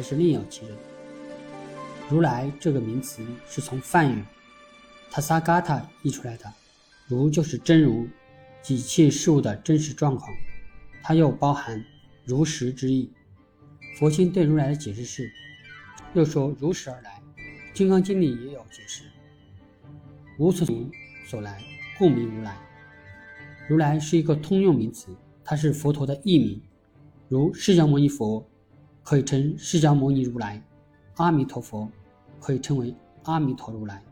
还是另有其人。如来这个名词是从梵语 “tasagata” 译出来的，如就是真如及一切事物的真实状况，它又包含如实之意。佛经对如来的解释是：又说如实而来，《金刚经》里也有解释：无从所来，故名如来。如来是一个通用名词，它是佛陀的译名，如释迦牟尼佛可以称释迦牟尼如来，阿弥陀佛可以称为阿弥陀如来。